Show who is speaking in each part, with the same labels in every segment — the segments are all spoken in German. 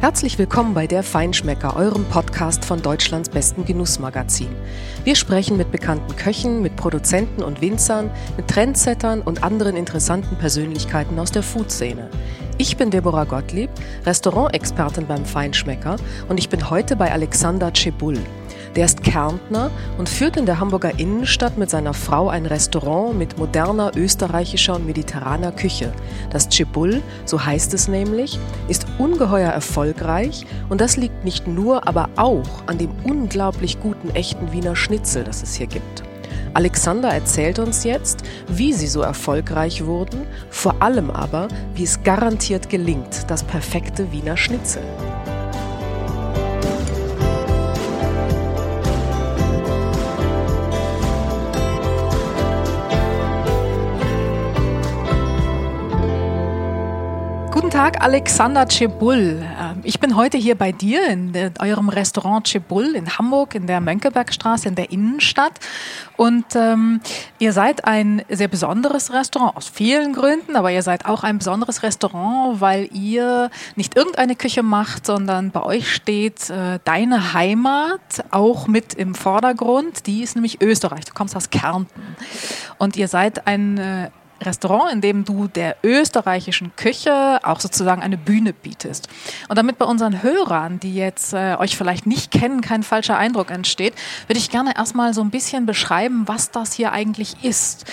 Speaker 1: Herzlich willkommen bei Der Feinschmecker, eurem Podcast von Deutschlands besten Genussmagazin. Wir sprechen mit bekannten Köchen, mit Produzenten und Winzern, mit Trendsettern und anderen interessanten Persönlichkeiten aus der Foodszene. Ich bin Deborah Gottlieb, Restaurantexpertin beim Feinschmecker und ich bin heute bei Alexander Cebul. Der ist Kärntner und führt in der Hamburger Innenstadt mit seiner Frau ein Restaurant mit moderner österreichischer und mediterraner Küche. Das Cebul, so heißt es nämlich, ist ungeheuer erfolgreich und das liegt nicht nur, aber auch an dem unglaublich guten echten Wiener Schnitzel, das es hier gibt. Alexander erzählt uns jetzt, wie sie so erfolgreich wurden, vor allem aber, wie es garantiert gelingt, das perfekte Wiener Schnitzel. Tag, Alexander Cebul. Ähm, ich bin heute hier bei dir in eurem Restaurant Cebul in Hamburg, in der Mönckebergstraße, in der Innenstadt. Und ähm, ihr seid ein sehr besonderes Restaurant, aus vielen Gründen, aber ihr seid auch ein besonderes Restaurant, weil ihr nicht irgendeine Küche macht, sondern bei euch steht äh, deine Heimat auch mit im Vordergrund. Die ist nämlich Österreich. Du kommst aus Kärnten. Und ihr seid ein äh, Restaurant, in dem du der österreichischen Küche auch sozusagen eine Bühne bietest. Und damit bei unseren Hörern, die jetzt äh, euch vielleicht nicht kennen, kein falscher Eindruck entsteht, würde ich gerne erstmal so ein bisschen beschreiben, was das hier eigentlich ist.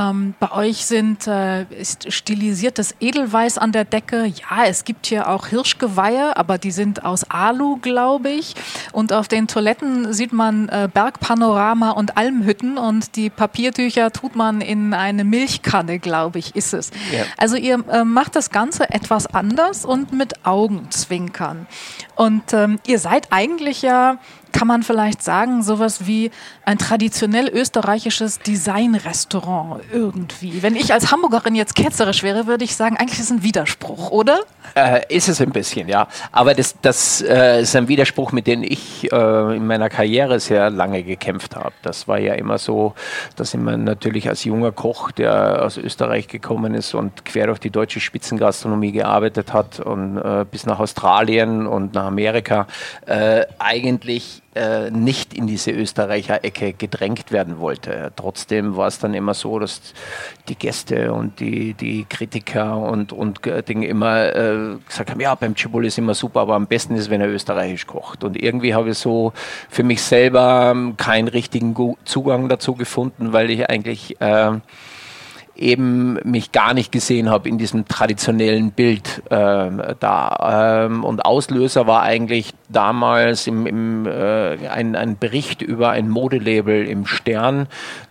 Speaker 1: Ähm, bei euch sind, äh, ist stilisiertes Edelweiß an der Decke. Ja, es gibt hier auch Hirschgeweihe, aber die sind aus Alu, glaube ich. Und auf den Toiletten sieht man äh, Bergpanorama und Almhütten und die Papiertücher tut man in eine Milchkanne, glaube ich, ist es. Ja. Also ihr äh, macht das Ganze etwas anders und mit Augenzwinkern. Und ähm, ihr seid eigentlich ja kann man vielleicht sagen, sowas wie ein traditionell österreichisches Designrestaurant irgendwie. Wenn ich als Hamburgerin jetzt ketzerisch wäre, würde ich sagen, eigentlich ist es ein Widerspruch, oder?
Speaker 2: Äh, ist es ein bisschen, ja. Aber das, das äh, ist ein Widerspruch, mit dem ich äh, in meiner Karriere sehr lange gekämpft habe. Das war ja immer so, dass man natürlich als junger Koch, der aus Österreich gekommen ist und quer durch die deutsche Spitzengastronomie gearbeitet hat und äh, bis nach Australien und nach Amerika, äh, eigentlich äh, nicht in diese Österreicher-Ecke gedrängt werden wollte. Trotzdem war es dann immer so, dass die Gäste und die, die Kritiker und, und Dinge immer äh, gesagt haben, ja, beim Chibol ist immer super, aber am besten ist, wenn er österreichisch kocht. Und irgendwie habe ich so für mich selber keinen richtigen Zugang dazu gefunden, weil ich eigentlich äh, eben mich gar nicht gesehen habe in diesem traditionellen Bild äh, da. Ähm, und Auslöser war eigentlich damals im, im, äh, ein, ein Bericht über ein Modelabel im Stern.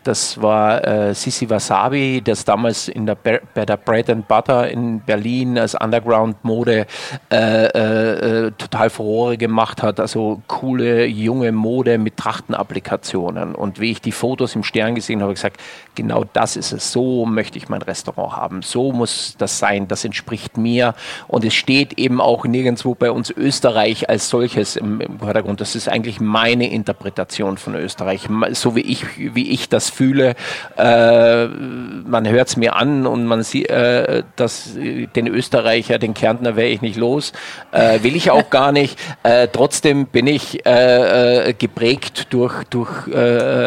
Speaker 2: Das war äh, Sisi Wasabi, das damals in der bei der Bread and Butter in Berlin als Underground-Mode äh, äh, total Furore gemacht hat. Also coole, junge Mode mit Trachtenapplikationen. Und wie ich die Fotos im Stern gesehen habe, habe ich gesagt, genau das ist es. So möchte ich mein Restaurant haben. So muss das sein. Das entspricht mir. Und es steht eben auch nirgendwo bei uns Österreich als solches im, im Vordergrund. Das ist eigentlich meine Interpretation von Österreich. So wie ich, wie ich das fühle. Äh, man hört es mir an und man sieht, äh, dass den Österreicher, den Kärntner wäre ich nicht los. Äh, will ich auch gar nicht. Äh, trotzdem bin ich äh, äh, geprägt durch, durch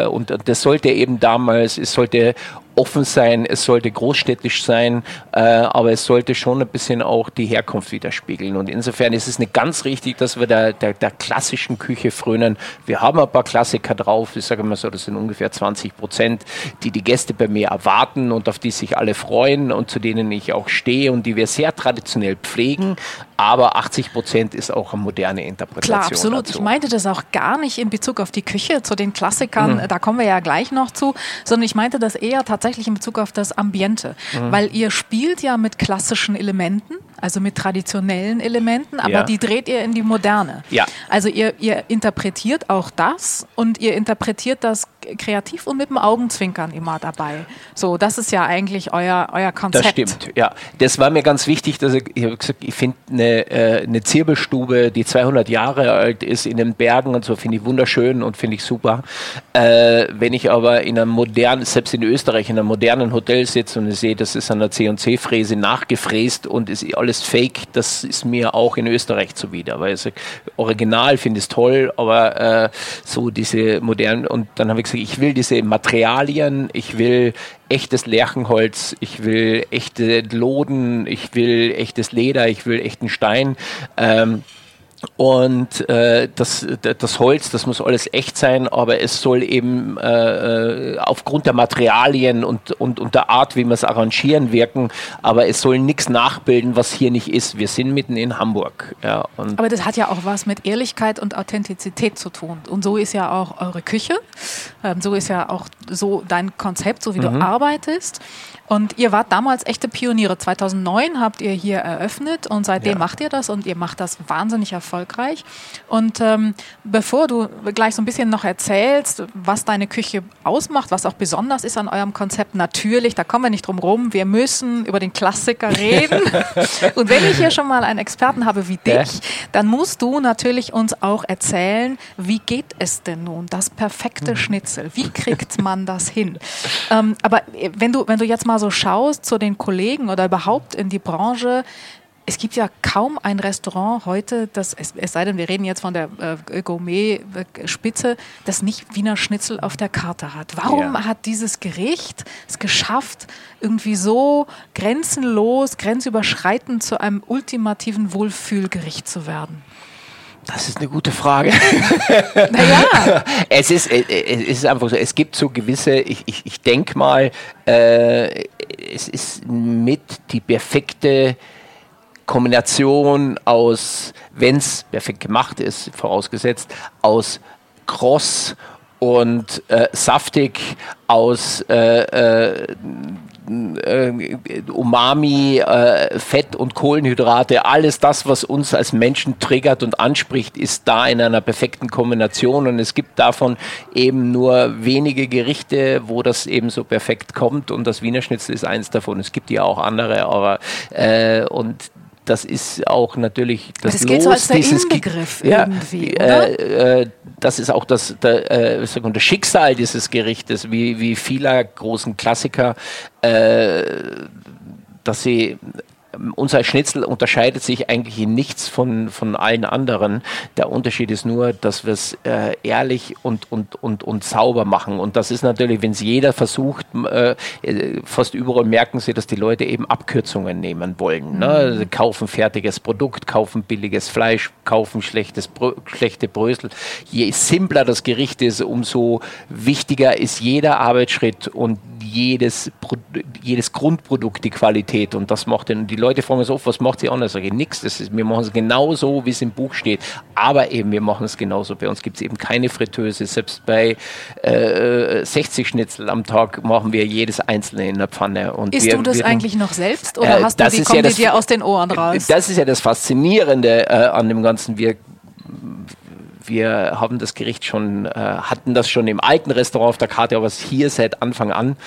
Speaker 2: und das sollte eben damals, es sollte offen sein, es sollte großstädtisch sein, äh, aber es sollte schon ein bisschen auch die Herkunft widerspiegeln. Und insofern ist es nicht ganz richtig, dass wir der, der, der klassischen Küche frönen. Wir haben ein paar Klassiker drauf, ich sage mal so, das sind ungefähr 20 Prozent, die die Gäste bei mir erwarten und auf die sich alle freuen und zu denen ich auch stehe und die wir sehr traditionell pflegen, aber 80 Prozent ist auch eine moderne Interpretation.
Speaker 1: Klar, absolut. Dazu. Ich meinte das auch gar nicht in Bezug auf die Küche, zu den Klassikern, mhm. da kommen wir ja gleich noch zu, sondern ich meinte das eher tatsächlich in Bezug auf das Ambiente, mhm. weil ihr spielt ja mit klassischen Elementen also mit traditionellen Elementen, aber ja. die dreht ihr in die Moderne. Ja. Also ihr, ihr interpretiert auch das und ihr interpretiert das kreativ und mit dem Augenzwinkern immer dabei. So, das ist ja eigentlich euer, euer Konzept.
Speaker 2: Das stimmt, ja. Das war mir ganz wichtig, dass ich, ich habe gesagt, ich finde eine, äh, eine Zirbelstube, die 200 Jahre alt ist in den Bergen und so, finde ich wunderschön und finde ich super. Äh, wenn ich aber in einem modernen, selbst in Österreich, in einem modernen Hotel sitze und ich sehe, das ist an der C&C-Fräse nachgefräst und ist alles alles Fake, das ist mir auch in Österreich zuwider. Weil ich Original finde ich toll, aber äh, so diese modernen, und dann habe ich gesagt, ich will diese Materialien, ich will echtes Lärchenholz, ich will echte Loden, ich will echtes Leder, ich will echten Stein. Ähm, und äh, das, das Holz, das muss alles echt sein, aber es soll eben äh, äh, aufgrund der Materialien und, und, und der Art, wie wir es arrangieren, wirken. Aber es soll nichts nachbilden, was hier nicht ist. Wir sind mitten in Hamburg. Ja,
Speaker 1: aber das hat ja auch was mit Ehrlichkeit und Authentizität zu tun. Und so ist ja auch eure Küche. Ähm, so ist ja auch so dein Konzept, so wie mhm. du arbeitest. Und ihr wart damals echte Pioniere. 2009 habt ihr hier eröffnet und seitdem ja. macht ihr das und ihr macht das wahnsinnig erfolgreich. Und ähm, bevor du gleich so ein bisschen noch erzählst, was deine Küche ausmacht, was auch besonders ist an eurem Konzept, natürlich, da kommen wir nicht drum rum, wir müssen über den Klassiker reden. und wenn ich hier schon mal einen Experten habe wie dich, ja. dann musst du natürlich uns auch erzählen, wie geht es denn nun, das perfekte mhm. Schnitzel? Wie kriegt man das hin? Ähm, aber wenn du, wenn du jetzt mal mal so schaust zu den Kollegen oder überhaupt in die Branche, es gibt ja kaum ein Restaurant heute, das, es, es sei denn, wir reden jetzt von der äh, Gourmet-Spitze, das nicht Wiener Schnitzel auf der Karte hat. Warum ja. hat dieses Gericht es geschafft, irgendwie so grenzenlos, grenzüberschreitend zu einem ultimativen Wohlfühlgericht zu werden?
Speaker 2: Das ist eine gute Frage. Naja. es, ist, äh, es ist einfach so, es gibt so gewisse, ich, ich, ich denke mal, äh, es ist mit die perfekte Kombination aus, wenn es perfekt gemacht ist, vorausgesetzt, aus kross und äh, saftig, aus äh, äh äh, Umami, äh, Fett und Kohlenhydrate, alles das, was uns als Menschen triggert und anspricht, ist da in einer perfekten Kombination und es gibt davon eben nur wenige Gerichte, wo das eben so perfekt kommt und das Wiener Schnitzel ist eins davon. Es gibt ja auch andere, aber äh, und das ist auch natürlich
Speaker 1: das, das gilt so als der dieses Inbegriff ja, irgendwie, äh,
Speaker 2: äh, das ist auch das, der, äh, das Schicksal dieses Gerichtes, wie, wie vieler großen Klassiker, äh, dass sie unser Schnitzel unterscheidet sich eigentlich in nichts von, von allen anderen. Der Unterschied ist nur, dass wir es äh, ehrlich und, und, und, und sauber machen. Und das ist natürlich, wenn es jeder versucht, äh, fast überall merken sie, dass die Leute eben Abkürzungen nehmen wollen. Ne? Mhm. Also kaufen fertiges Produkt, kaufen billiges Fleisch, kaufen schlechtes Brö schlechte Brösel. Je simpler das Gericht ist, umso wichtiger ist jeder Arbeitsschritt und jedes, jedes Grundprodukt die Qualität. Und das macht den, die Leute fragen so oft, was macht sie anders? Sage ich, nichts. wir machen es genau so, wie es im Buch steht. Aber eben, wir machen es genauso. Bei uns gibt es eben keine Fritteuse. Selbst bei äh, 60 Schnitzel am Tag machen wir jedes einzelne in der Pfanne.
Speaker 1: Und Isst wir, du das wir, eigentlich noch selbst oder äh, hast du die, kommen ja das, dir aus den Ohren raus?
Speaker 2: Das ist ja das Faszinierende äh, an dem Ganzen. Wir wir haben das Gericht schon, äh, hatten das schon im alten Restaurant auf der Karte, aber es hier seit Anfang an.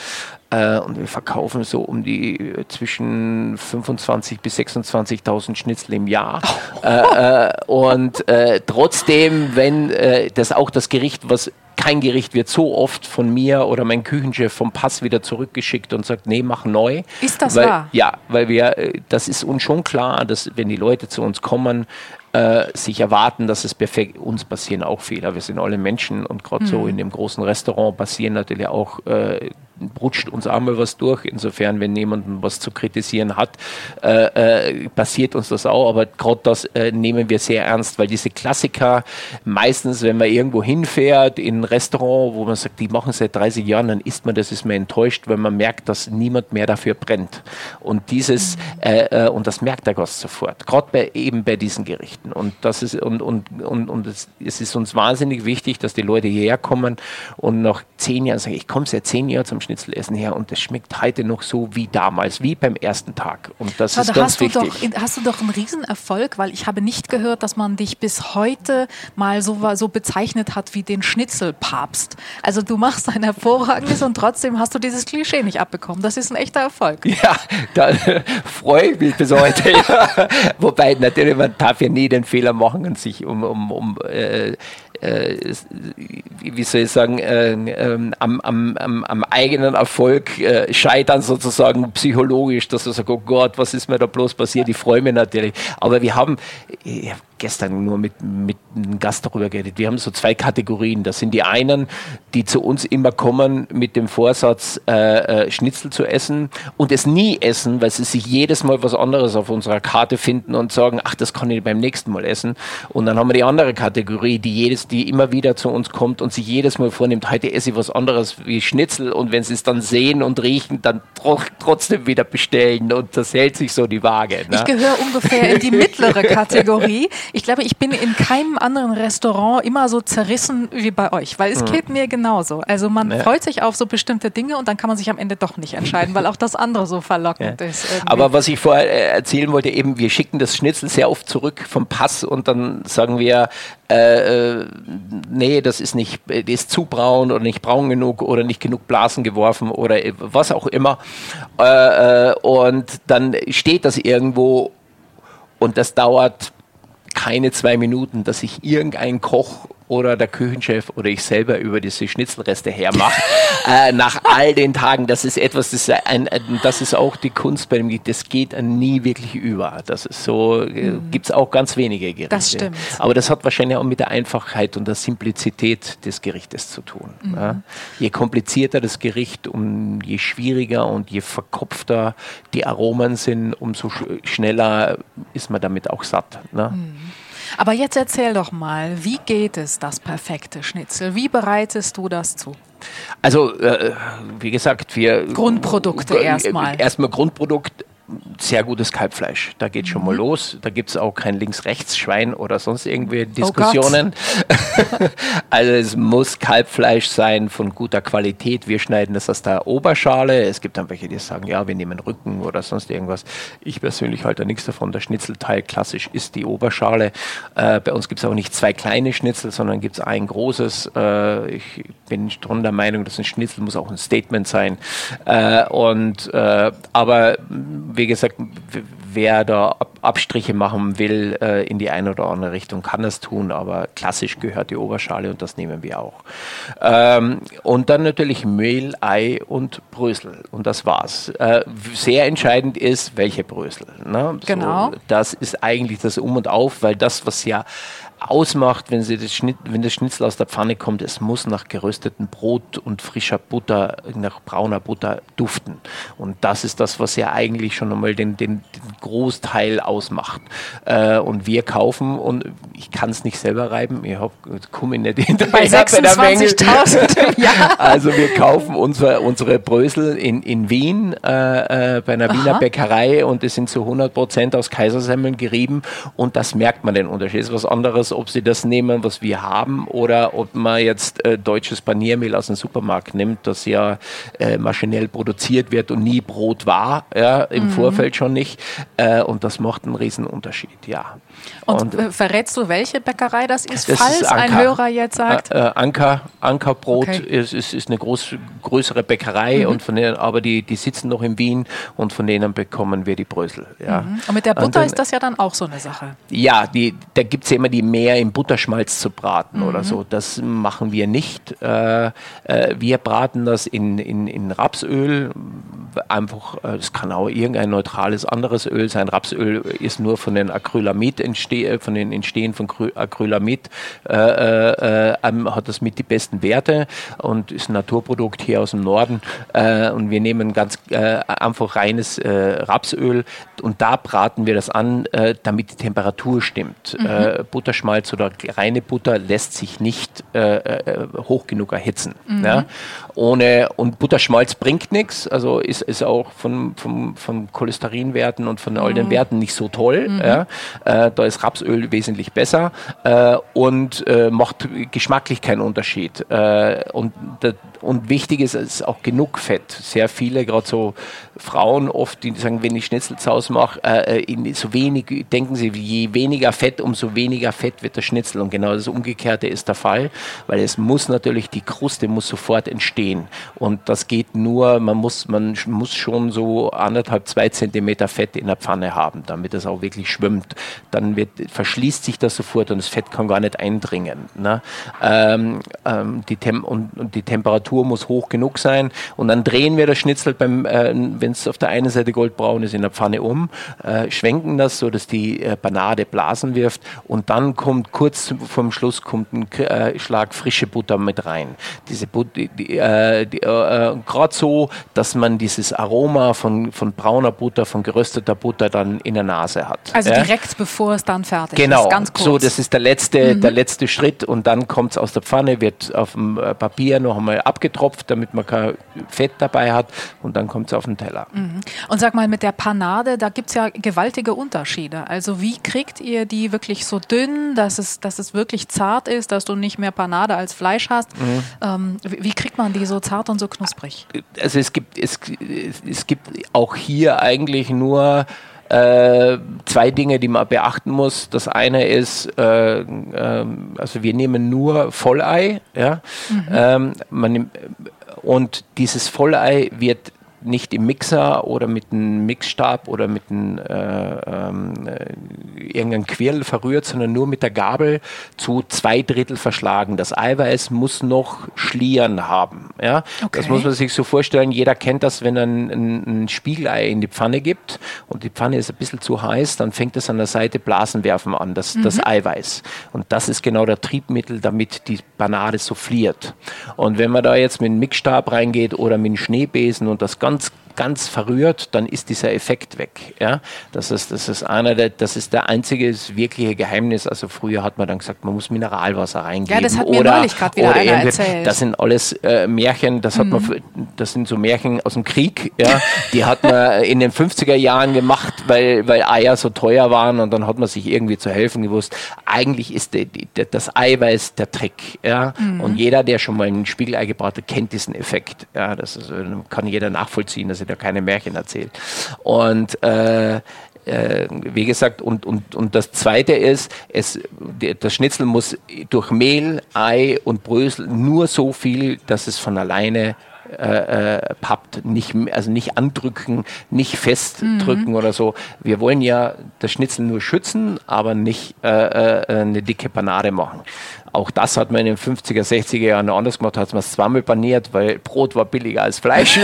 Speaker 2: Äh, und wir verkaufen so um die äh, zwischen 25.000 bis 26.000 Schnitzel im Jahr. Oh. Äh, und äh, trotzdem, wenn äh, das auch das Gericht, was kein Gericht wird so oft von mir oder mein Küchenchef vom Pass wieder zurückgeschickt und sagt, nee, mach neu.
Speaker 1: Ist das
Speaker 2: weil,
Speaker 1: wahr?
Speaker 2: Ja, weil wir, äh, das ist uns schon klar, dass wenn die Leute zu uns kommen, äh, sich erwarten, dass es perfekt, uns passieren auch Fehler. Wir sind alle Menschen und gerade mhm. so in dem großen Restaurant passieren natürlich auch äh, rutscht uns einmal was durch. Insofern, wenn jemanden was zu kritisieren hat, äh, äh, passiert uns das auch. Aber gerade das äh, nehmen wir sehr ernst, weil diese Klassiker meistens, wenn man irgendwo hinfährt, in ein Restaurant, wo man sagt, die machen seit 30 Jahren, dann isst man das, ist man enttäuscht, weil man merkt, dass niemand mehr dafür brennt. Und dieses, äh, äh, und das merkt der Gast sofort. Gerade bei, eben bei diesen Gerichten. Und das ist, und, und, und, und es, es ist uns wahnsinnig wichtig, dass die Leute hierher kommen und nach zehn Jahren sagen, ich komme seit zehn Jahren zum Schnitzelessen her und es schmeckt heute noch so wie damals, wie beim ersten Tag. Und das
Speaker 1: Aber
Speaker 2: ist ganz
Speaker 1: hast
Speaker 2: wichtig.
Speaker 1: Du doch, hast du doch einen Riesenerfolg, weil ich habe nicht gehört, dass man dich bis heute mal so, so bezeichnet hat wie den Schnitzelpapst. Also du machst ein hervorragendes und trotzdem hast du dieses Klischee nicht abbekommen. Das ist ein echter Erfolg.
Speaker 2: Ja, da freue ich mich bis heute. Wobei natürlich, man darf ja nie den Fehler machen und sich um, um, um äh, äh, wie soll ich sagen, äh, ähm, am, am, am, eigenen Erfolg äh, scheitern sozusagen psychologisch, dass du sagst, oh Gott, was ist mir da bloß passiert? Ich freue mich natürlich. Aber wir haben, ich habe gestern nur mit, mit einem Gast darüber geredet, wir haben so zwei Kategorien. Das sind die einen, die zu uns immer kommen mit dem Vorsatz, äh, äh, Schnitzel zu essen und es nie essen, weil sie sich jedes Mal was anderes auf unserer Karte finden und sagen, ach, das kann ich beim nächsten Mal essen. Und dann haben wir die andere Kategorie, die jedes, die immer wieder zu uns kommt und sich jedes Mal vornimmt, heute esse ich was anderes wie Schnitzel und wenn sie es dann sehen und riechen, dann tro trotzdem wieder bestellen und das hält sich so die Waage.
Speaker 1: Ne? Ich gehöre ungefähr in die mittlere Kategorie. Ich glaube, ich bin in keinem anderen Restaurant immer so zerrissen wie bei euch, weil es mhm. geht mir genauso. Also man ja. freut sich auf so bestimmte Dinge und dann kann man sich am Ende doch nicht entscheiden, weil auch das andere so verlockend ja. ist.
Speaker 2: Irgendwie. Aber was ich vorher äh, erzählen wollte, eben, wir schicken das Schnitzel sehr oft zurück vom Pass und dann sagen wir, äh, äh nee, das ist nicht, das ist zu braun oder nicht braun genug oder nicht genug Blasen geworfen oder was auch immer. Äh, äh, und dann steht das irgendwo und das dauert keine zwei Minuten, dass sich irgendein Koch oder der Küchenchef oder ich selber über diese Schnitzelreste hermacht. äh, nach all den Tagen, das ist etwas, das ist, ein, das ist auch die Kunst bei dem das geht nie wirklich über. Das ist so, äh, mhm. gibt es auch ganz wenige Gerichte.
Speaker 1: Das stimmt.
Speaker 2: Aber das hat wahrscheinlich auch mit der Einfachheit und der Simplizität des Gerichtes zu tun. Mhm. Ja? Je komplizierter das Gericht, um je schwieriger und je verkopfter die Aromen sind, umso sch schneller ist man damit auch satt. Ne? Mhm.
Speaker 1: Aber jetzt erzähl doch mal, wie geht es, das perfekte Schnitzel? Wie bereitest du das zu?
Speaker 2: Also, äh, wie gesagt, wir.
Speaker 1: Grundprodukte erstmal.
Speaker 2: Erstmal Grundprodukt sehr gutes Kalbfleisch. Da geht schon mal mhm. los. Da gibt es auch kein Links-Rechts-Schwein oder sonst irgendwie oh Diskussionen. Oh also es muss Kalbfleisch sein von guter Qualität. Wir schneiden das aus der Oberschale. Es gibt dann welche, die sagen, ja, wir nehmen Rücken oder sonst irgendwas. Ich persönlich halte nichts davon. Der Schnitzelteil klassisch ist die Oberschale. Äh, bei uns gibt es auch nicht zwei kleine Schnitzel, sondern gibt es ein großes. Äh, ich bin schon der Meinung, dass ein Schnitzel muss auch ein Statement sein. Äh, und äh, aber wie gesagt, wer da Abstriche machen will äh, in die eine oder andere Richtung, kann das tun, aber klassisch gehört die Oberschale und das nehmen wir auch. Ähm, und dann natürlich Mehl, Ei und Brösel und das war's. Äh, sehr entscheidend ist, welche Brösel. Ne?
Speaker 1: Genau.
Speaker 2: So, das ist eigentlich das Um und Auf, weil das, was ja ausmacht, wenn, sie das Schnitt, wenn das Schnitzel aus der Pfanne kommt, es muss nach geröstetem Brot und frischer Butter, nach brauner Butter duften. Und das ist das, was ja eigentlich schon einmal den, den, den Großteil ausmacht. Äh, und wir kaufen, und ich kann es nicht selber reiben, ich komme nicht hinterher.
Speaker 1: Bei 26.000
Speaker 2: ja. Also wir kaufen unsere, unsere Brösel in, in Wien äh, äh, bei einer Aha. Wiener Bäckerei und die sind zu 100 Prozent aus Kaisersemmeln gerieben und das merkt man den Unterschied. Das ist was anderes, ob sie das nehmen, was wir haben, oder ob man jetzt äh, deutsches Paniermehl aus dem Supermarkt nimmt, das ja äh, maschinell produziert wird und nie Brot war, ja, im mhm. Vorfeld schon nicht. Äh, und das macht einen riesen Unterschied, ja.
Speaker 1: Und, und äh, verrätst du, welche Bäckerei das ist, das falls ist ein Hörer jetzt sagt?
Speaker 2: Äh, äh, Anker, Ankerbrot okay. ist, ist, ist eine groß, größere Bäckerei, mhm. und von denen, aber die, die sitzen noch in Wien und von denen bekommen wir die Brösel. Ja. Mhm.
Speaker 1: Und mit der Butter dann, ist das ja dann auch so eine Sache.
Speaker 2: Ja, die, da gibt es ja immer die mehr im Butterschmalz zu braten mhm. oder so. Das machen wir nicht. Äh, äh, wir braten das in, in, in Rapsöl. Einfach, äh, es kann auch irgendein neutrales anderes Öl sein. Rapsöl ist nur von den Acrylamid entstehe, von den Entstehen von Acrylamid äh, äh, ähm, hat das mit die besten Werte und ist ein Naturprodukt hier aus dem Norden. Äh, und wir nehmen ganz einfach reines Rapsöl und da braten wir das an, damit die Temperatur stimmt. Mhm. Butterschmalz oder reine Butter lässt sich nicht hoch genug erhitzen. Mhm. Ja? Ohne, und Butterschmalz bringt nichts, also ist, ist auch von, von, von Cholesterinwerten und von all den mhm. Werten nicht so toll. Mhm. Ja? Äh, da ist Rapsöl wesentlich besser äh, und äh, macht geschmacklich keinen Unterschied. Äh, und, und wichtig ist, es ist auch genug Fett. Sehr viele, gerade so Frauen oft, die sagen, wenn ich Schnitzelzaus mache, äh, in so wenig, denken sie, je weniger Fett, umso weniger Fett wird der Schnitzel. Und genau das Umgekehrte ist der Fall, weil es muss natürlich, die Kruste muss sofort entstehen. Und das geht nur, man muss, man muss schon so anderthalb, zwei Zentimeter Fett in der Pfanne haben, damit es auch wirklich schwimmt. Dann wird, verschließt sich das sofort und das Fett kann gar nicht eindringen. Ne? Ähm, ähm, die Tem und, und, die Temperatur muss hoch genug sein und dann drehen wir das Schnitzel, äh, wenn es auf der einen Seite goldbraun ist, in der Pfanne um, äh, schwenken das, so dass die äh, Banade Blasen wirft und dann kommt kurz vorm Schluss kommt ein äh, Schlag frische Butter mit rein. Diese Butter, die, die, äh, die, äh, gerade so, dass man dieses Aroma von, von brauner Butter, von gerösteter Butter dann in der Nase hat.
Speaker 1: Also ja? direkt bevor es dann fertig
Speaker 2: genau.
Speaker 1: ist.
Speaker 2: Genau, so das ist der letzte, mhm. der letzte Schritt und dann kommt es aus der Pfanne, wird auf dem äh, Papier noch einmal abgetropft, damit man kein Fett dabei hat und dann kommt es auf den Teller.
Speaker 1: Mhm. Und sag mal, mit der Panade, da gibt es ja gewaltige Unterschiede. Also wie kriegt ihr die wirklich so dünn, dass es, dass es wirklich zart ist, dass du nicht mehr Panade als Fleisch hast? Mhm. Ähm, wie, wie kriegt man die so zart und so knusprig?
Speaker 2: Also es gibt, es, es gibt auch hier eigentlich nur äh, zwei Dinge, die man beachten muss. Das eine ist, äh, äh, also wir nehmen nur Vollei, ja, mhm. ähm, man, und dieses Vollei wird nicht im Mixer oder mit einem Mixstab oder mit einem äh, äh, irgendeinem Quirl verrührt, sondern nur mit der Gabel zu zwei Drittel verschlagen. Das Eiweiß muss noch Schlieren haben. Ja? Okay. Das muss man sich so vorstellen. Jeder kennt das, wenn er ein, ein, ein, Spiegelei in die Pfanne gibt und die Pfanne ist ein bisschen zu heiß, dann fängt es an der Seite Blasen werfen an, das, mhm. das Eiweiß. Und das ist genau der Triebmittel, damit die Banade souffliert. Und wenn man da jetzt mit einem Mixstab reingeht oder mit einem Schneebesen und das ganz ganz verrührt, dann ist dieser Effekt weg. Ja? Das, ist, das ist einer der, das ist der einzige wirkliche Geheimnis. Also früher hat man dann gesagt, man muss Mineralwasser reingeben. Ja,
Speaker 1: das hat mir oder, neulich gerade wieder einer erzählt.
Speaker 2: Das sind alles äh, Märchen, das hat mhm. man, das sind so Märchen aus dem Krieg, ja? die hat man in den 50er Jahren gemacht, weil, weil Eier so teuer waren und dann hat man sich irgendwie zu helfen gewusst. Eigentlich ist die, die, das Eiweiß der Trick. Ja? Mhm. Und jeder, der schon mal ein Spiegelei gebraut hat, kennt diesen Effekt. Ja? Das ist, kann jeder nachvollziehen. Das wird ja keine Märchen erzählt. Und äh, äh, wie gesagt, und, und, und das Zweite ist, es, das Schnitzel muss durch Mehl, Ei und Brösel nur so viel, dass es von alleine äh, äh, pappt, nicht, also nicht andrücken, nicht festdrücken mhm. oder so. Wir wollen ja das Schnitzel nur schützen, aber nicht äh, äh, eine dicke Panade machen. Auch das hat man in den 50er, 60er Jahren anders gemacht, hat man es zweimal paniert, weil Brot war billiger als Fleisch.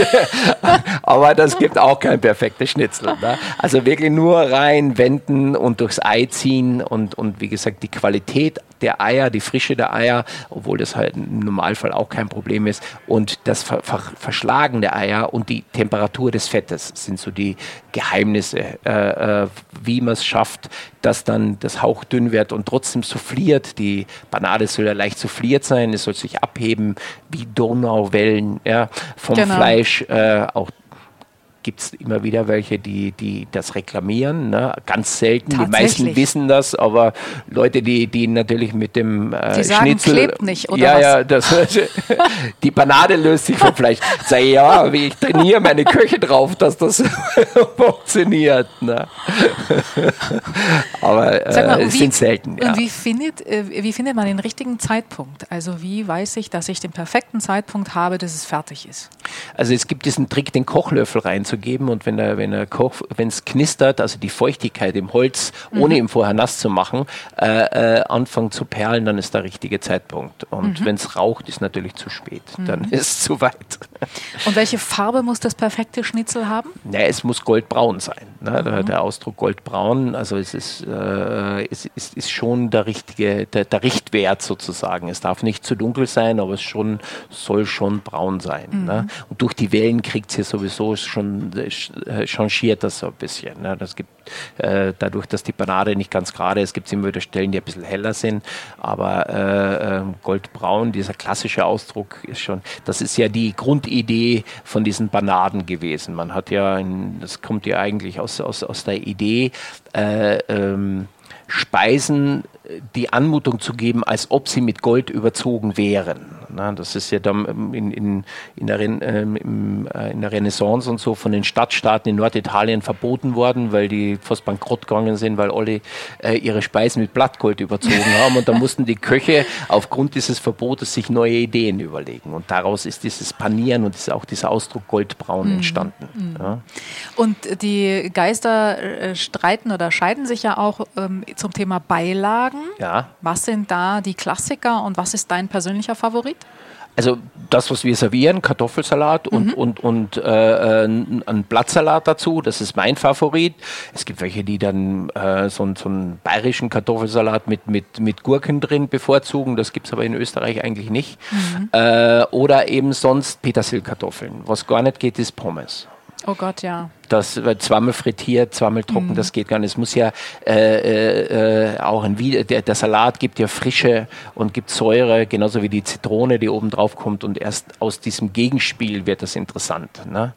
Speaker 2: Aber das gibt auch kein perfektes Schnitzel. Ne? Also wirklich nur rein wenden und durchs Ei ziehen und, und wie gesagt, die Qualität der Eier, die Frische der Eier, obwohl das halt im Normalfall auch kein Problem ist. Und das Ver Ver Verschlagen der Eier und die Temperatur des Fettes sind so die Geheimnisse, äh, äh, wie man es schafft, dass dann das Hauch dünn wird und trotzdem souffliert. Die Banane soll ja leicht souffliert sein, es soll sich abheben wie Donauwellen ja, vom genau. Fleisch. Äh, auch gibt es immer wieder welche, die, die das reklamieren. Ne? Ganz selten. Die meisten wissen das, aber Leute, die, die natürlich mit dem äh, die sagen, Schnitzel.
Speaker 1: klebt nicht, oder?
Speaker 2: Ja, was? ja, das, die Banane löst sich vom Fleisch. Sag ja, ich trainiere meine Köche drauf, dass das funktioniert. Ne? aber äh, mal, es sind selten.
Speaker 1: Ja. Und wie findet, äh, wie findet man den richtigen Zeitpunkt? Also wie weiß ich, dass ich den perfekten Zeitpunkt habe, dass es fertig ist?
Speaker 2: Also es gibt diesen Trick, den Kochlöffel reinzubringen zu geben und wenn er, wenn er Koch, wenn es knistert, also die Feuchtigkeit im Holz, mhm. ohne ihn vorher nass zu machen, äh, äh, anfangen zu perlen, dann ist der richtige Zeitpunkt. Und mhm. wenn es raucht, ist natürlich zu spät. Mhm. Dann ist es zu weit.
Speaker 1: Und welche Farbe muss das perfekte Schnitzel haben?
Speaker 2: Ja, es muss goldbraun sein. Ne? Der, mhm. der, Ausdruck goldbraun, also es ist, äh, es ist, ist schon der richtige, der, der, Richtwert sozusagen. Es darf nicht zu dunkel sein, aber es schon, soll schon braun sein. Ne? Mhm. Und durch die Wellen kriegt es hier sowieso schon äh, changiert das so ein bisschen. Ne? Das gibt äh, dadurch, dass die Banane nicht ganz gerade ist, gibt es immer wieder Stellen, die ein bisschen heller sind. Aber äh, ähm, goldbraun, dieser klassische Ausdruck ist schon, das ist ja die Grundidee von diesen Banaden gewesen. Man hat ja, in, das kommt ja eigentlich aus, aus, aus der Idee, äh, ähm, Speisen die Anmutung zu geben, als ob sie mit Gold überzogen wären. Na, das ist ja dann in, in, in, der, ähm, äh, in, der, Renaissance und so von den Stadtstaaten in Norditalien verboten worden, weil die fast bankrott gegangen sind, weil alle äh, ihre Speisen mit Blattgold überzogen haben. Und da mussten die Köche aufgrund dieses Verbotes sich neue Ideen überlegen. Und daraus ist dieses Panieren und ist auch dieser Ausdruck Goldbraun mhm. entstanden. Mhm.
Speaker 1: Ja. Und die Geister äh, streiten oder scheiden sich ja auch ähm, zum Thema Beilagen.
Speaker 2: Ja.
Speaker 1: Was sind da die Klassiker und was ist dein persönlicher Favorit?
Speaker 2: Also das, was wir servieren, Kartoffelsalat und, mhm. und, und äh, ein Blattsalat dazu, das ist mein Favorit. Es gibt welche, die dann äh, so, so einen bayerischen Kartoffelsalat mit, mit, mit Gurken drin bevorzugen. Das gibt es aber in Österreich eigentlich nicht. Mhm. Äh, oder eben sonst Petersilkartoffeln. Was gar nicht geht, ist Pommes.
Speaker 1: Oh Gott, ja.
Speaker 2: Das wird zweimal frittiert, zweimal trocken, mhm. das geht gar nicht. Es muss ja äh, äh, auch ein der, der, Salat gibt ja Frische und gibt Säure, genauso wie die Zitrone, die oben drauf kommt. Und erst aus diesem Gegenspiel wird das interessant. Ne?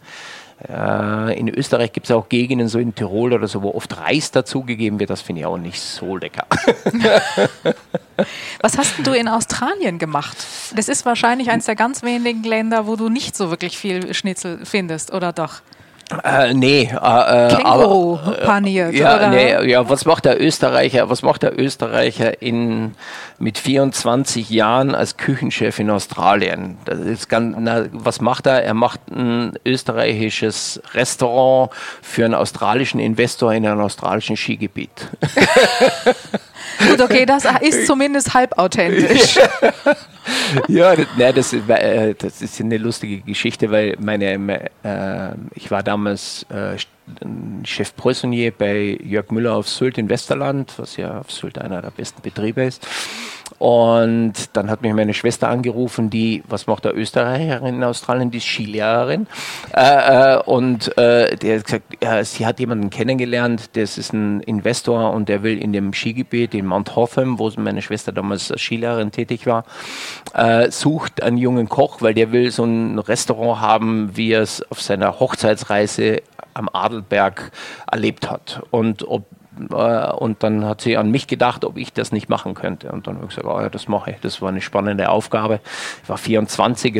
Speaker 2: Äh, in Österreich gibt es auch Gegenden, so in Tirol oder so, wo oft Reis dazugegeben wird. Das finde ich auch nicht so lecker.
Speaker 1: Was hast du in Australien gemacht? Das ist wahrscheinlich eines der ganz wenigen Länder, wo du nicht so wirklich viel Schnitzel findest, oder doch?
Speaker 2: Äh, nee, äh,
Speaker 1: äh Känguru aber, äh, paniert,
Speaker 2: ja, oder? Nee, ja, was macht der Österreicher, was macht der Österreicher in, mit 24 Jahren als Küchenchef in Australien? Das ist ganz, na, was macht er? Er macht ein österreichisches Restaurant für einen australischen Investor in einem australischen Skigebiet.
Speaker 1: Gut, okay, das ist zumindest halb authentisch.
Speaker 2: Ja, na, das, äh, das ist eine lustige Geschichte, weil meine, äh, ich war damals äh, Chef Preußonier bei Jörg Müller auf Sylt in Westerland, was ja auf Sylt einer der besten Betriebe ist. Und dann hat mich meine Schwester angerufen, die, was macht der Österreicherin in Australien, die ist Skilehrerin. Äh, äh, und äh, der hat gesagt, sie hat jemanden kennengelernt, das ist ein Investor und der will in dem Skigebiet in Mount Hotham, wo meine Schwester damals als Skilehrerin tätig war, äh, sucht einen jungen Koch, weil der will so ein Restaurant haben, wie er es auf seiner Hochzeitsreise am Adelberg erlebt hat. Und ob äh, und dann hat sie an mich gedacht, ob ich das nicht machen könnte. Und dann habe ich gesagt, oh ja, das mache ich. Das war eine spannende Aufgabe. Ich war 24,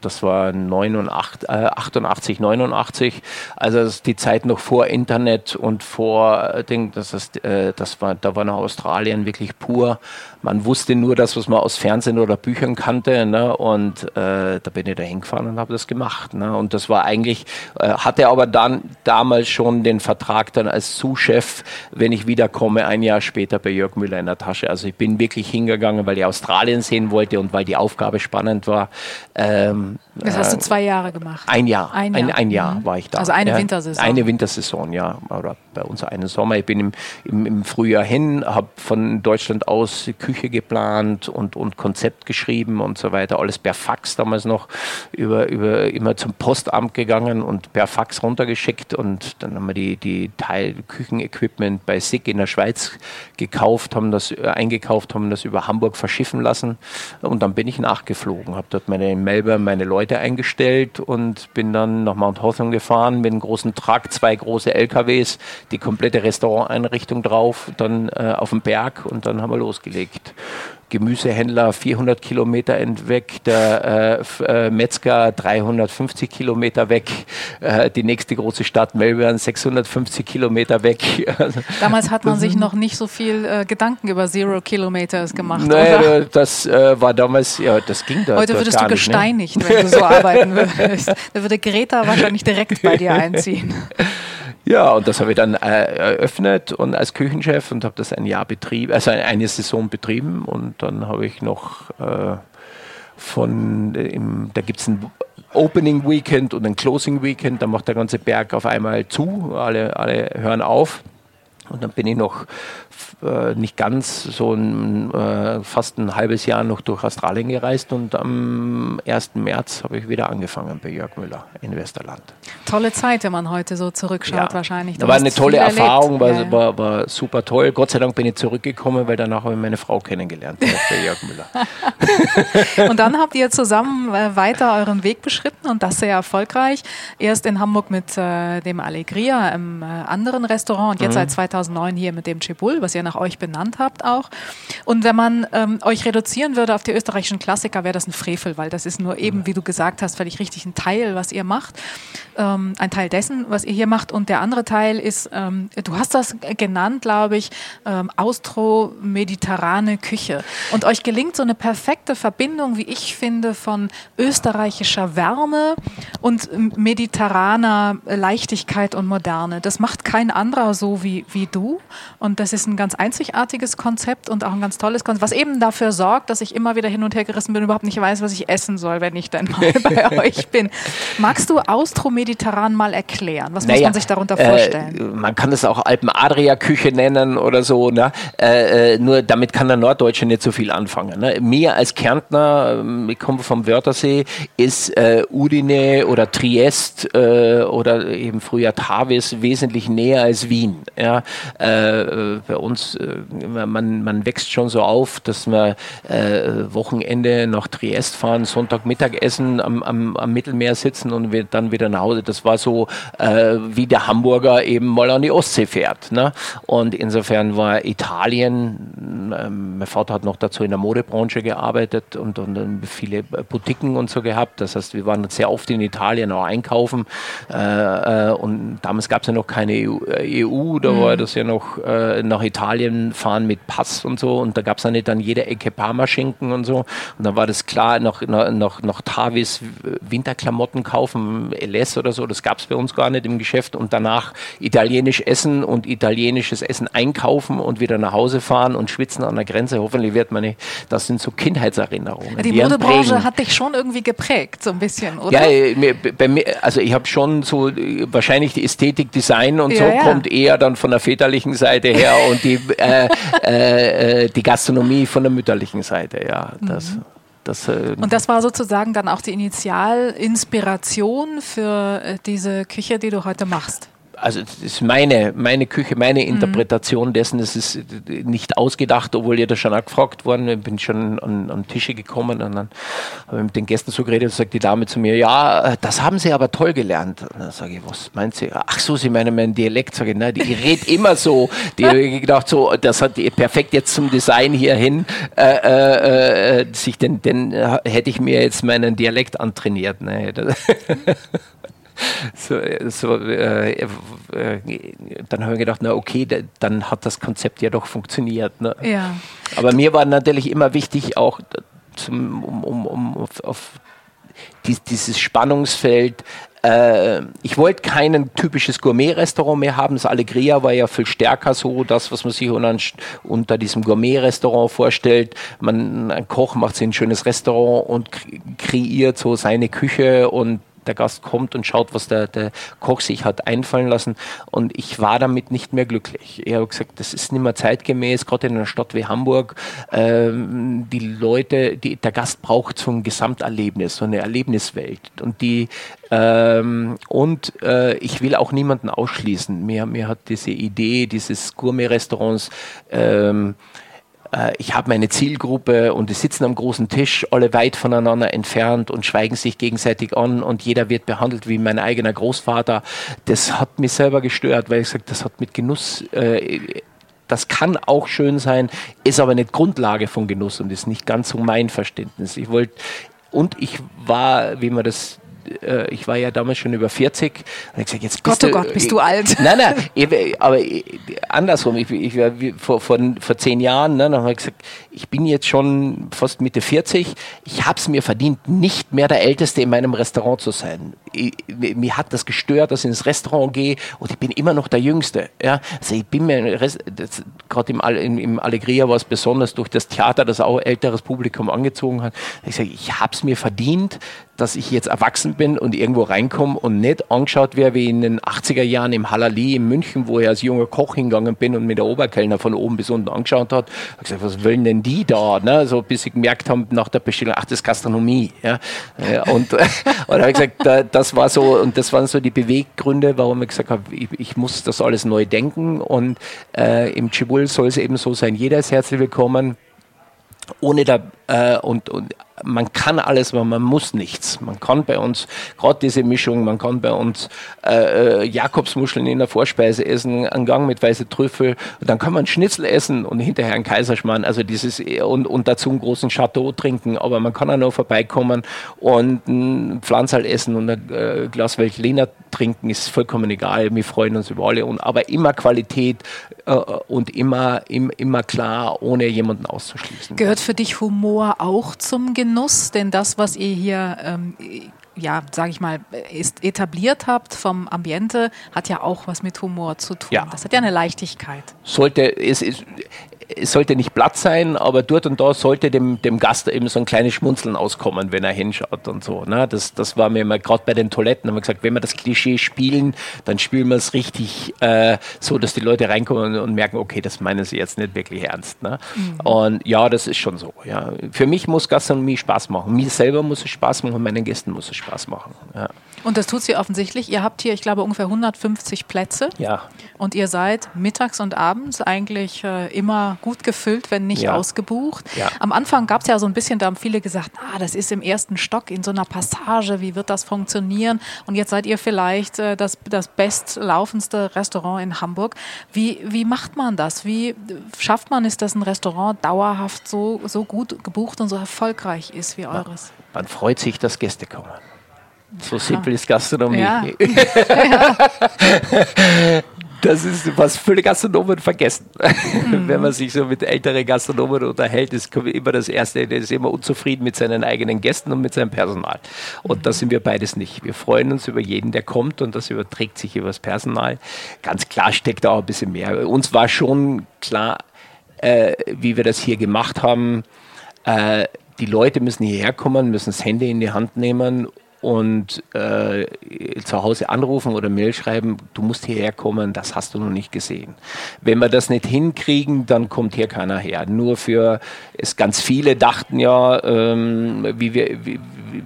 Speaker 2: das war 89, 88, 89. Also das ist die Zeit noch vor Internet und vor äh, Ding, das, ist, äh, das war, da war noch Australien wirklich pur. Man wusste nur das, was man aus Fernsehen oder Büchern kannte. Ne? Und äh, da bin ich da hingefahren und habe das gemacht. Ne? Und das war eigentlich, äh, hatte aber dann damals schon den Vertrag dann als Sous-Chef wenn ich wiederkomme, ein Jahr später bei Jörg Müller in der Tasche. Also ich bin wirklich hingegangen, weil ich Australien sehen wollte und weil die Aufgabe spannend war.
Speaker 1: Ähm, das hast du äh, zwei Jahre gemacht?
Speaker 2: Ein Jahr. Ein Jahr, ein, ein Jahr mhm. war ich da.
Speaker 1: Also eine ja, Wintersaison?
Speaker 2: Eine Wintersaison, ja. Oder bei uns einen Sommer. Ich bin im, im, im Frühjahr hin, habe von Deutschland aus Küche geplant und, und Konzept geschrieben und so weiter. Alles per Fax damals noch über, über immer zum Postamt gegangen und per Fax runtergeschickt und dann haben wir die, die Teil Küchenequipment bei SIG in der Schweiz gekauft, haben das äh, eingekauft, haben das über Hamburg verschiffen lassen und dann bin ich nachgeflogen, habe dort meine in Melbourne meine Leute eingestellt und bin dann nach Mount Hotham gefahren mit einem großen Truck, zwei große LKWs, die komplette Restauranteinrichtung drauf, dann äh, auf dem Berg und dann haben wir losgelegt. Gemüsehändler 400 Kilometer weg, der äh, äh, Metzger 350 Kilometer weg, äh, die nächste große Stadt Melbourne 650 Kilometer weg.
Speaker 1: Damals hat man sich noch nicht so viel äh, Gedanken über Zero Kilometers gemacht,
Speaker 2: naja, oder? Das äh, war damals, ja, das ging da.
Speaker 1: Heute würdest du gesteinigt, nicht, ne? wenn du so arbeiten würdest. Da würde Greta wahrscheinlich direkt bei dir einziehen.
Speaker 2: Ja, und das habe ich dann äh, eröffnet und als Küchenchef und habe das ein Jahr betrieben, also eine Saison betrieben und dann habe ich noch äh, von, im, da gibt es ein Opening Weekend und ein Closing Weekend, da macht der ganze Berg auf einmal zu, alle, alle hören auf. Und dann bin ich noch äh, nicht ganz, so ein, äh, fast ein halbes Jahr noch durch Australien gereist und am 1. März habe ich wieder angefangen bei Jörg Müller in Westerland.
Speaker 1: Tolle Zeit, wenn man heute so zurückschaut ja. wahrscheinlich.
Speaker 2: Du war eine tolle Erfahrung, war, ja, ja. War, war, super toll. Gott sei Dank bin ich zurückgekommen, weil danach habe ich meine Frau kennengelernt bei Jörg
Speaker 1: Müller. und dann habt ihr zusammen äh, weiter euren Weg beschritten und das sehr erfolgreich. Erst in Hamburg mit äh, dem Allegria im äh, anderen Restaurant und jetzt mhm. seit 2000 2009 hier mit dem Chibul, was ihr nach euch benannt habt auch. Und wenn man ähm, euch reduzieren würde auf die österreichischen Klassiker, wäre das ein Frevel, weil das ist nur eben, wie du gesagt hast, völlig richtig ein Teil, was ihr macht. Ähm, ein Teil dessen, was ihr hier macht. Und der andere Teil ist, ähm, du hast das genannt, glaube ich, ähm, austro-mediterrane Küche. Und euch gelingt so eine perfekte Verbindung, wie ich finde, von österreichischer Wärme und mediterraner Leichtigkeit und Moderne. Das macht kein anderer so wie, wie du. Und das ist ein ganz einzigartiges Konzept und auch ein ganz tolles Konzept, was eben dafür sorgt, dass ich immer wieder hin und her gerissen bin und überhaupt nicht weiß, was ich essen soll, wenn ich dann mal bei euch bin. Magst du Austro-Mediterran mal erklären? Was naja, muss man sich darunter vorstellen?
Speaker 2: Äh, man kann es auch Alpen-Adria-Küche nennen oder so. Ne? Äh, äh, nur damit kann der Norddeutsche nicht so viel anfangen. Ne? Mir als Kärntner, ähm, ich komme vom Wörthersee, ist äh, Udine oder Triest äh, oder eben früher Tavis wesentlich näher als Wien. Ja? Äh, bei uns, man, man wächst schon so auf, dass wir Wochenende nach Triest fahren, Sonntag Mittagessen am, am, am Mittelmeer sitzen und wir dann wieder nach Hause. Das war so wie der Hamburger eben mal an die Ostsee fährt. Ne? Und insofern war Italien, ähm, mein Vater hat noch dazu in der Modebranche gearbeitet und, und, viele Boutiquen und so gehabt. Das heißt, wir waren sehr oft in Italien auch einkaufen. Äh, äh, und damals gab es ja noch keine EU, EU da mhm. war das ja noch äh, nach Italien fahren mit Pass und so. Und da gab es ja nicht an jeder Ecke Parmaschinken und so. Und dann war das klar, nach, nach, nach Tavis Winterklamotten kaufen, LS oder so, das gab es bei uns gar nicht im Geschäft. Und danach italienisch essen und italienisches Essen einkaufen und wieder nach Hause fahren und schwitzen an der Grenze. Hoffentlich wird man nicht, das sind so Kindheitserinnerungen.
Speaker 1: Die, die Modebranche hat dich schon irgendwie geprägt, so ein bisschen, oder?
Speaker 2: Ja, bei mir, also ich habe schon so, wahrscheinlich die Ästhetik, Design und ja, so ja. kommt eher dann von der väterlichen Seite her und die, äh, äh, die Gastronomie von der mütterlichen Seite, ja. Das, mhm.
Speaker 1: Das, äh und das war sozusagen dann auch die Initialinspiration für äh, diese Küche, die du heute machst
Speaker 2: also das ist meine, meine Küche, meine mhm. Interpretation mhm. dessen. Es ist nicht ausgedacht, obwohl ihr da schon auch gefragt worden. Ich bin schon an, an Tische gekommen und dann habe ich mit den Gästen so geredet, sagt die Dame zu mir, ja, das haben sie aber toll gelernt. Und dann sage ich, was meint sie? Ach so, sie meinen meinen Dialekt. Sage ich, nein, die redet immer so. Die habe ich gedacht, so, das hat perfekt jetzt zum Design hierhin. Äh, äh, äh, sich den, den hätte ich mir jetzt meinen Dialekt antrainiert. Ne? so, so äh, äh, dann habe ich gedacht, na okay, dann hat das Konzept ja doch funktioniert. Ne? Ja. Aber mir war natürlich immer wichtig, auch zum, um, um, um auf, auf dieses Spannungsfeld äh, ich wollte kein typisches Gourmet-Restaurant mehr haben. Das Allegria war ja viel stärker so, das, was man sich unter, unter diesem Gourmet-Restaurant vorstellt. Man, ein Koch macht sich ein schönes Restaurant und kreiert so seine Küche und der Gast kommt und schaut, was der, der Koch sich hat einfallen lassen. Und ich war damit nicht mehr glücklich. Ich habe gesagt, das ist nicht mehr zeitgemäß, gerade in einer Stadt wie Hamburg. Ähm, die Leute, die, der Gast braucht so ein Gesamterlebnis, so eine Erlebniswelt. Und die ähm, und äh, ich will auch niemanden ausschließen. Mir, mir hat diese Idee dieses Gourmet-Restaurants ähm, äh, ich habe meine Zielgruppe und die sitzen am großen Tisch, alle weit voneinander entfernt und schweigen sich gegenseitig an und jeder wird behandelt wie mein eigener Großvater. Das hat mich selber gestört, weil ich gesagt, das hat mit Genuss äh, das kann auch schön sein, ist aber nicht Grundlage von Genuss und ist nicht ganz so mein Verständnis. Ich wollte und ich war, wie man das äh, ich war ja damals schon über 40. Und ich gesagt, jetzt
Speaker 1: bist Gott, oh du, oh Gott, bist du alt.
Speaker 2: Nein, nein, aber andersrum. Ich, ich war vor, vor, vor zehn Jahren, ne, dann habe ich gesagt, ich bin jetzt schon fast Mitte 40. Ich habe es mir verdient, nicht mehr der Älteste in meinem Restaurant zu sein. Ich, mir hat das gestört, dass ich ins Restaurant gehe und ich bin immer noch der Jüngste. Ja? Also ich bin mir, gerade im, im, im Allegria war es besonders durch das Theater, das auch älteres Publikum angezogen hat. Ich sage, ich habe es mir verdient, dass ich jetzt erwachsen bin und irgendwo reinkomme und nicht angeschaut werde wie in den 80er Jahren im Halali in München, wo ich als junger Koch hingegangen bin und mit der Oberkellner von oben bis unten angeschaut hat. Ich gesagt, was wollen denn die da? Ne? So bis sie gemerkt haben nach der Bestellung, ach, das ist Gastronomie. Ja? Und, und habe gesagt, das war so, und das waren so die Beweggründe, warum ich gesagt habe, ich, ich muss das alles neu denken und äh, im Chibul soll es eben so sein, jeder ist herzlich willkommen ohne da, äh, und, und man kann alles, aber man muss nichts. Man kann bei uns gerade diese Mischung, man kann bei uns äh, äh, Jakobsmuscheln in der Vorspeise essen, einen Gang mit weiße Trüffel, und dann kann man Schnitzel essen und hinterher einen Kaiserschmarrn, also dieses und, und dazu einen großen Chateau trinken, aber man kann auch noch vorbeikommen und ein Pflanzerl essen und ein äh, Glas Veltliner trinken, ist vollkommen egal. Wir freuen uns über alle, und, aber immer Qualität äh, und immer, im, immer klar, ohne jemanden auszuschließen.
Speaker 1: Gehört für dich Humor auch zum Genuss? Denn das, was ihr hier ähm, ja, sage ich mal, ist etabliert habt vom Ambiente, hat ja auch was mit Humor zu tun. Ja. Das hat ja eine Leichtigkeit.
Speaker 2: Sollte, es, es, es sollte nicht platt sein, aber dort und da sollte dem, dem Gast eben so ein kleines Schmunzeln auskommen, wenn er hinschaut und so. Ne? Das, das war mir immer, gerade bei den Toiletten, haben wir gesagt, wenn wir das Klischee spielen, dann spielen wir es richtig äh, so, dass die Leute reinkommen und merken, okay, das meinen sie jetzt nicht wirklich ernst. Ne? Mhm. Und ja, das ist schon so. Ja. Für mich muss Gastronomie Spaß machen. Mir selber muss es Spaß machen und meinen Gästen muss es Spaß machen. Ja.
Speaker 1: Und das tut sie offensichtlich. Ihr habt hier, ich glaube, ungefähr 150 Plätze.
Speaker 2: Ja.
Speaker 1: Und ihr seid mittags und abends eigentlich äh, immer gut gefüllt, wenn nicht ja. ausgebucht. Ja. Am Anfang gab es ja so ein bisschen, da haben viele gesagt, ah, das ist im ersten Stock in so einer Passage, wie wird das funktionieren? Und jetzt seid ihr vielleicht äh, das, das bestlaufendste Restaurant in Hamburg. Wie, wie macht man das? Wie schafft man es, dass ein Restaurant dauerhaft so, so gut gebucht und so erfolgreich ist wie eures?
Speaker 2: Man freut sich, dass Gäste kommen. So simpel ist Gastronomie. Ja. das ist, was viele Gastronomen vergessen. Mhm. Wenn man sich so mit älteren Gastronomen unterhält, ist immer das Erste, der ist immer unzufrieden mit seinen eigenen Gästen und mit seinem Personal. Und mhm. das sind wir beides nicht. Wir freuen uns über jeden, der kommt und das überträgt sich über das Personal. Ganz klar steckt da auch ein bisschen mehr. Uns war schon klar, äh, wie wir das hier gemacht haben, äh, die Leute müssen hierher kommen, müssen das Handy in die Hand nehmen und äh, zu Hause anrufen oder Mail schreiben, du musst hierher kommen, das hast du noch nicht gesehen. Wenn wir das nicht hinkriegen, dann kommt hier keiner her. Nur für es ganz viele dachten ja, ähm, wie wir wie,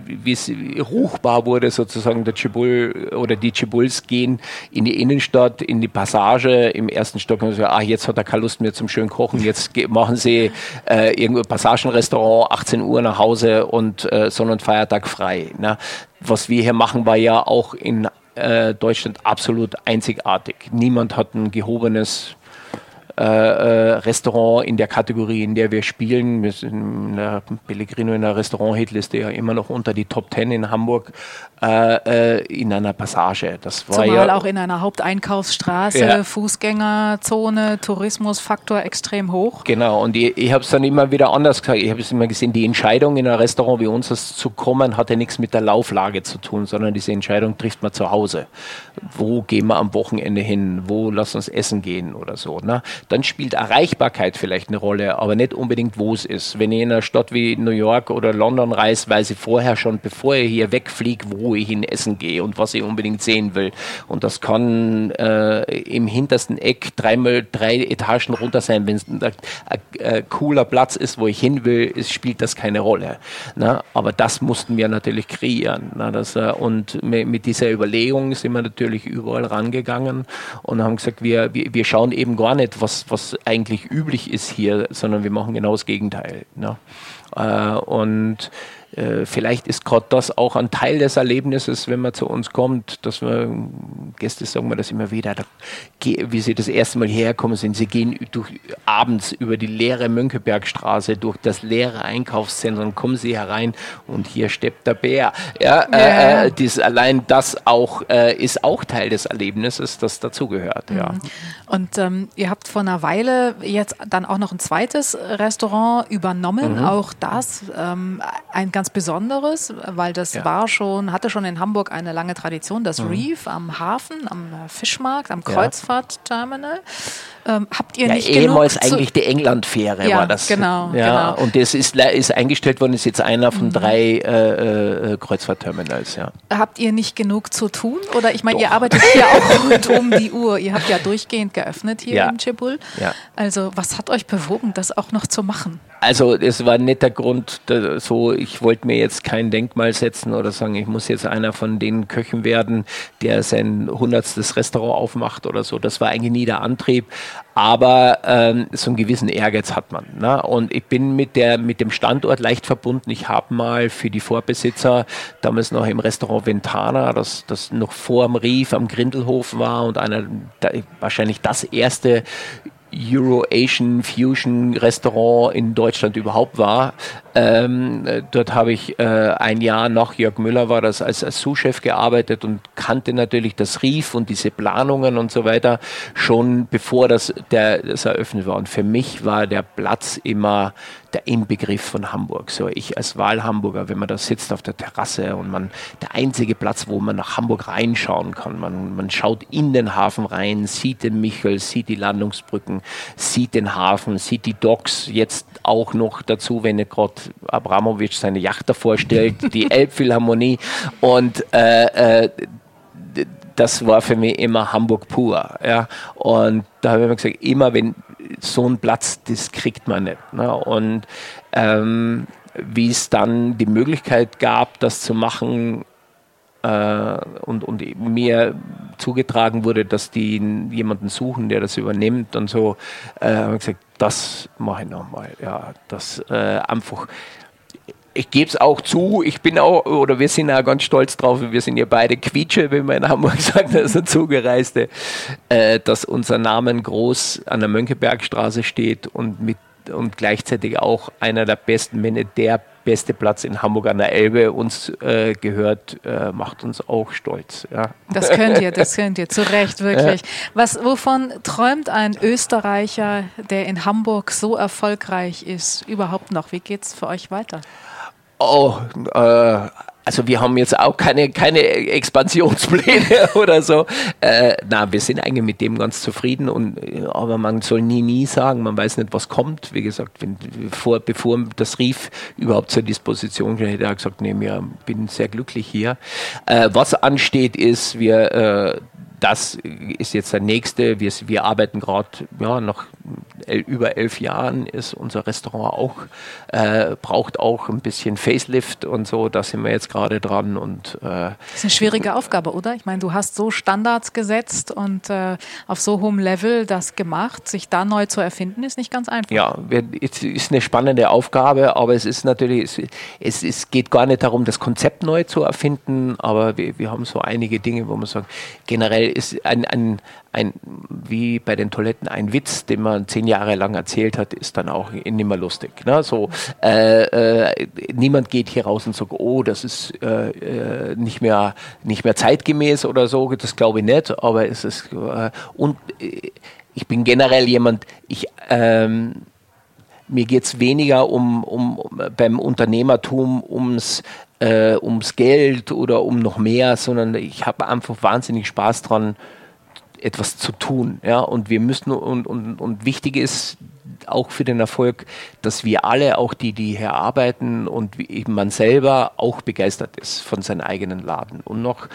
Speaker 2: wie es ruchbar wurde, sozusagen der Chibul oder die Chibuls gehen in die Innenstadt, in die Passage im ersten Stock und sagen, ah, jetzt hat er keine Lust mehr zum schönen Kochen, jetzt machen sie äh, irgendwo Passagenrestaurant, 18 Uhr nach Hause und äh, Sonn- und Feiertag frei. Ne? Was wir hier machen, war ja auch in äh, Deutschland absolut einzigartig. Niemand hat ein gehobenes äh, äh, Restaurant in der Kategorie, in der wir spielen. Wir sind in der Pellegrino in der Restaurant-Hitliste ja immer noch unter die Top Ten in Hamburg äh, äh, in einer Passage. Das
Speaker 1: war Zumal ja, auch in einer Haupteinkaufsstraße, ja. Fußgängerzone, Tourismusfaktor extrem hoch.
Speaker 2: Genau, und ich, ich habe es dann immer wieder anders gesagt. Ich habe es immer gesehen, die Entscheidung in ein Restaurant wie uns zu kommen, hatte nichts mit der Lauflage zu tun, sondern diese Entscheidung trifft man zu Hause. Wo gehen wir am Wochenende hin? Wo lass uns essen gehen oder so. Ne? Dann spielt Erreichbarkeit vielleicht eine Rolle, aber nicht unbedingt, wo es ist. Wenn ich in einer Stadt wie New York oder London reise, weiß ich vorher schon, bevor ich hier wegfliege, wo ich hin essen gehe und was ich unbedingt sehen will. Und das kann äh, im hintersten Eck dreimal drei Etagen runter sein. Wenn es ein, ein, cooler Platz ist, wo ich hin will, ist, spielt das keine Rolle. Na? Aber das mussten wir natürlich kreieren. Na? Das, äh, und mit dieser Überlegung sind wir natürlich überall rangegangen und haben gesagt, wir, wir schauen eben gar nicht, was, was eigentlich üblich ist hier, sondern wir machen genau das Gegenteil. Na? Äh, und äh, vielleicht ist gerade das auch ein Teil des Erlebnisses, wenn man zu uns kommt, dass wir, Gäste sagen wir das immer wieder, da, wie sie das erste Mal herkommen sind, sie gehen durch, abends über die leere Mönckebergstraße, durch das leere Einkaufszentrum, kommen sie herein und hier steppt der Bär. Ja, ja. Äh, dies, allein das auch äh, ist auch Teil des Erlebnisses, das dazugehört. Mhm. Ja.
Speaker 1: Und ähm, ihr habt vor einer Weile jetzt dann auch noch ein zweites Restaurant übernommen, mhm. auch das ähm, ein ganz Besonderes, weil das ja. war schon, hatte schon in Hamburg eine lange Tradition, das mhm. Reef am Hafen, am Fischmarkt, am Kreuzfahrtterminal. Ähm, habt ihr ja, nicht
Speaker 2: ehemals eigentlich die Englandfähre ja, war das.
Speaker 1: Genau,
Speaker 2: ja, genau. Und das ist, ist eingestellt worden, ist jetzt einer von mhm. drei äh, äh, Kreuzfahrtterminals. Ja.
Speaker 1: Habt ihr nicht genug zu tun? Oder ich meine, ihr arbeitet ja auch rund um die Uhr. Ihr habt ja durchgehend geöffnet hier ja. im Chibul. Ja. Also was hat euch bewogen, das auch noch zu machen?
Speaker 2: Also es war nicht der Grund, so ich wollte mir jetzt kein Denkmal setzen oder sagen, ich muss jetzt einer von den Köchen werden, der sein hundertstes Restaurant aufmacht oder so. Das war eigentlich nie der Antrieb. Aber ähm, so einen gewissen Ehrgeiz hat man. Ne? Und ich bin mit, der, mit dem Standort leicht verbunden. Ich habe mal für die Vorbesitzer damals noch im Restaurant Ventana, das, das noch vor dem Rief am Grindelhof war und einer, wahrscheinlich das erste Euro-Asian Fusion Restaurant in Deutschland überhaupt war. Ähm, dort habe ich äh, ein Jahr nach Jörg Müller war das als, als Sous-Chef gearbeitet und kannte natürlich das Rief und diese Planungen und so weiter schon bevor das, der, das eröffnet war. Und für mich war der Platz immer der Inbegriff von Hamburg. So ich als Wahlhamburger, wenn man da sitzt auf der Terrasse und man der einzige Platz, wo man nach Hamburg reinschauen kann. Man, man schaut in den Hafen rein, sieht den Michel, sieht die Landungsbrücken, sieht den Hafen, sieht die Docks, jetzt auch noch dazu, wenn nicht gerade Abramowitsch seine Yacht davor stellt, die Elbphilharmonie und äh, äh, das war für mich immer Hamburg pur. Ja. Und da habe ich mir gesagt, immer wenn so ein Platz, das kriegt man nicht. Ne. Und ähm, wie es dann die Möglichkeit gab, das zu machen, äh, und, und mir zugetragen wurde, dass die jemanden suchen, der das übernimmt und so, äh, habe ich gesagt, das mache ich nochmal. Ja, das äh, einfach ich gebe es auch zu, ich bin auch, oder wir sind auch ganz stolz drauf, wir sind ja beide Quietsche, wie man in Hamburg sagt, also Zugereiste, äh, dass unser Namen groß an der Mönckebergstraße steht und mit und gleichzeitig auch einer der besten, wenn nicht der beste Platz in Hamburg an der Elbe uns äh, gehört, äh, macht uns auch stolz. Ja.
Speaker 1: Das könnt ihr, das könnt ihr, zu Recht, wirklich. Ja. Was, wovon träumt ein Österreicher, der in Hamburg so erfolgreich ist, überhaupt noch? Wie geht es für euch weiter?
Speaker 2: Oh, äh, also wir haben jetzt auch keine, keine Expansionspläne oder so. Äh, na, wir sind eigentlich mit dem ganz zufrieden und aber man soll nie, nie sagen, man weiß nicht, was kommt. Wie gesagt, wenn, vor, bevor das Rief überhaupt zur Disposition steht, hätte er gesagt, nee, ich bin sehr glücklich hier. Äh, was ansteht, ist, wir äh, das ist jetzt der nächste. Wir, wir arbeiten gerade, ja, nach el, über elf Jahren ist unser Restaurant auch, äh, braucht auch ein bisschen Facelift und so. Da sind wir jetzt gerade dran. Und,
Speaker 1: äh, das ist eine schwierige Aufgabe, oder? Ich meine, du hast so Standards gesetzt und äh, auf so hohem Level das gemacht. Sich da neu zu erfinden, ist nicht ganz einfach.
Speaker 2: Ja, es ist eine spannende Aufgabe, aber es ist natürlich, es, es geht gar nicht darum, das Konzept neu zu erfinden, aber wir, wir haben so einige Dinge, wo man sagt, generell ist ein, ein, ein, wie bei den Toiletten ein Witz, den man zehn Jahre lang erzählt hat, ist dann auch nicht mehr lustig. Ne? So, äh, äh, niemand geht hier raus und sagt, oh, das ist äh, äh nicht, mehr, nicht mehr zeitgemäß oder so, das glaube ich nicht, aber es ist, äh, und äh, ich bin generell jemand, ich, ähm, mir geht es weniger um, um, um, beim Unternehmertum ums äh, ums Geld oder um noch mehr, sondern ich habe einfach wahnsinnig Spaß dran, etwas zu tun. Ja? Und wir müssen und, und, und wichtig ist auch für den Erfolg, dass wir alle, auch die, die hier arbeiten und eben man selber auch begeistert ist von seinem eigenen Laden. Und noch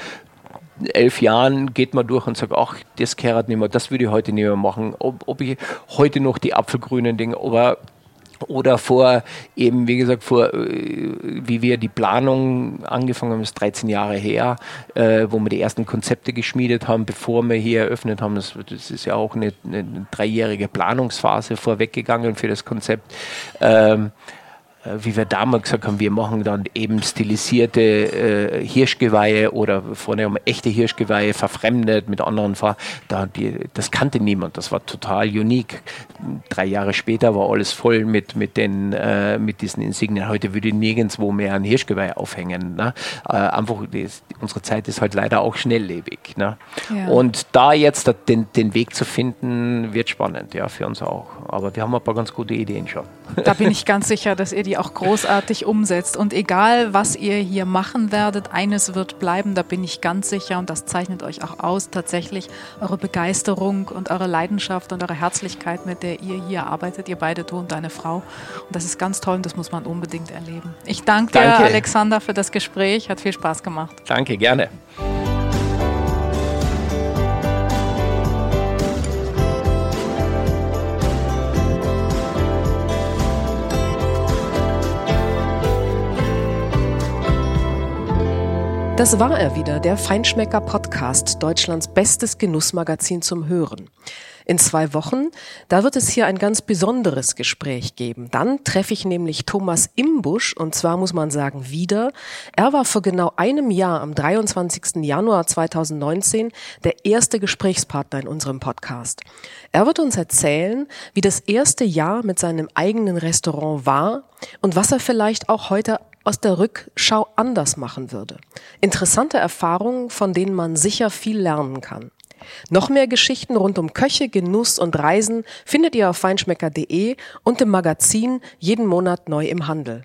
Speaker 2: elf Jahren geht man durch und sagt, ach, das kehrt nicht mehr, das würde ich heute nicht mehr machen. Ob, ob ich heute noch die apfelgrünen Dinge, aber oder vor eben, wie gesagt, vor, äh, wie wir die Planung angefangen haben, ist 13 Jahre her, äh, wo wir die ersten Konzepte geschmiedet haben, bevor wir hier eröffnet haben. Das, das ist ja auch eine, eine, dreijährige Planungsphase vorweggegangen für das Konzept. Ähm, äh, wie wir damals gesagt haben, wir machen dann eben stilisierte äh, Hirschgeweihe oder vorne haben echte Hirschgeweihe verfremdet mit anderen Farben. Da, die, das kannte niemand, das war total unique. Drei Jahre später war alles voll mit, mit, den, äh, mit diesen Insignien. Heute würde nirgendwo mehr ein Hirschgeweih aufhängen. Ne? Äh, einfach, das, unsere Zeit ist halt leider auch schnelllebig. Ne? Ja. Und da jetzt den, den Weg zu finden, wird spannend, ja, für uns auch. Aber wir haben ein paar ganz gute Ideen schon.
Speaker 1: Da bin ich ganz sicher, dass ihr die auch großartig umsetzt. Und egal, was ihr hier machen werdet, eines wird bleiben, da bin ich ganz sicher. Und das zeichnet euch auch aus, tatsächlich eure Begeisterung und eure Leidenschaft und eure Herzlichkeit, mit der ihr hier arbeitet, ihr beide, du und deine Frau. Und das ist ganz toll und das muss man unbedingt erleben. Ich danke, danke. dir, Alexander, für das Gespräch. Hat viel Spaß gemacht.
Speaker 2: Danke, gerne.
Speaker 3: Das war er wieder, der Feinschmecker Podcast, Deutschlands bestes Genussmagazin zum Hören. In zwei Wochen, da wird es hier ein ganz besonderes Gespräch geben. Dann treffe ich nämlich Thomas Imbusch und zwar muss man sagen wieder. Er war vor genau einem Jahr, am 23. Januar 2019, der erste Gesprächspartner in unserem Podcast. Er wird uns erzählen, wie das erste Jahr mit seinem eigenen Restaurant war und was er vielleicht auch heute aus der Rückschau anders machen würde. Interessante Erfahrungen, von denen man sicher viel lernen kann. Noch mehr Geschichten rund um Köche, Genuss und Reisen findet ihr auf feinschmecker.de und im Magazin jeden Monat neu im Handel.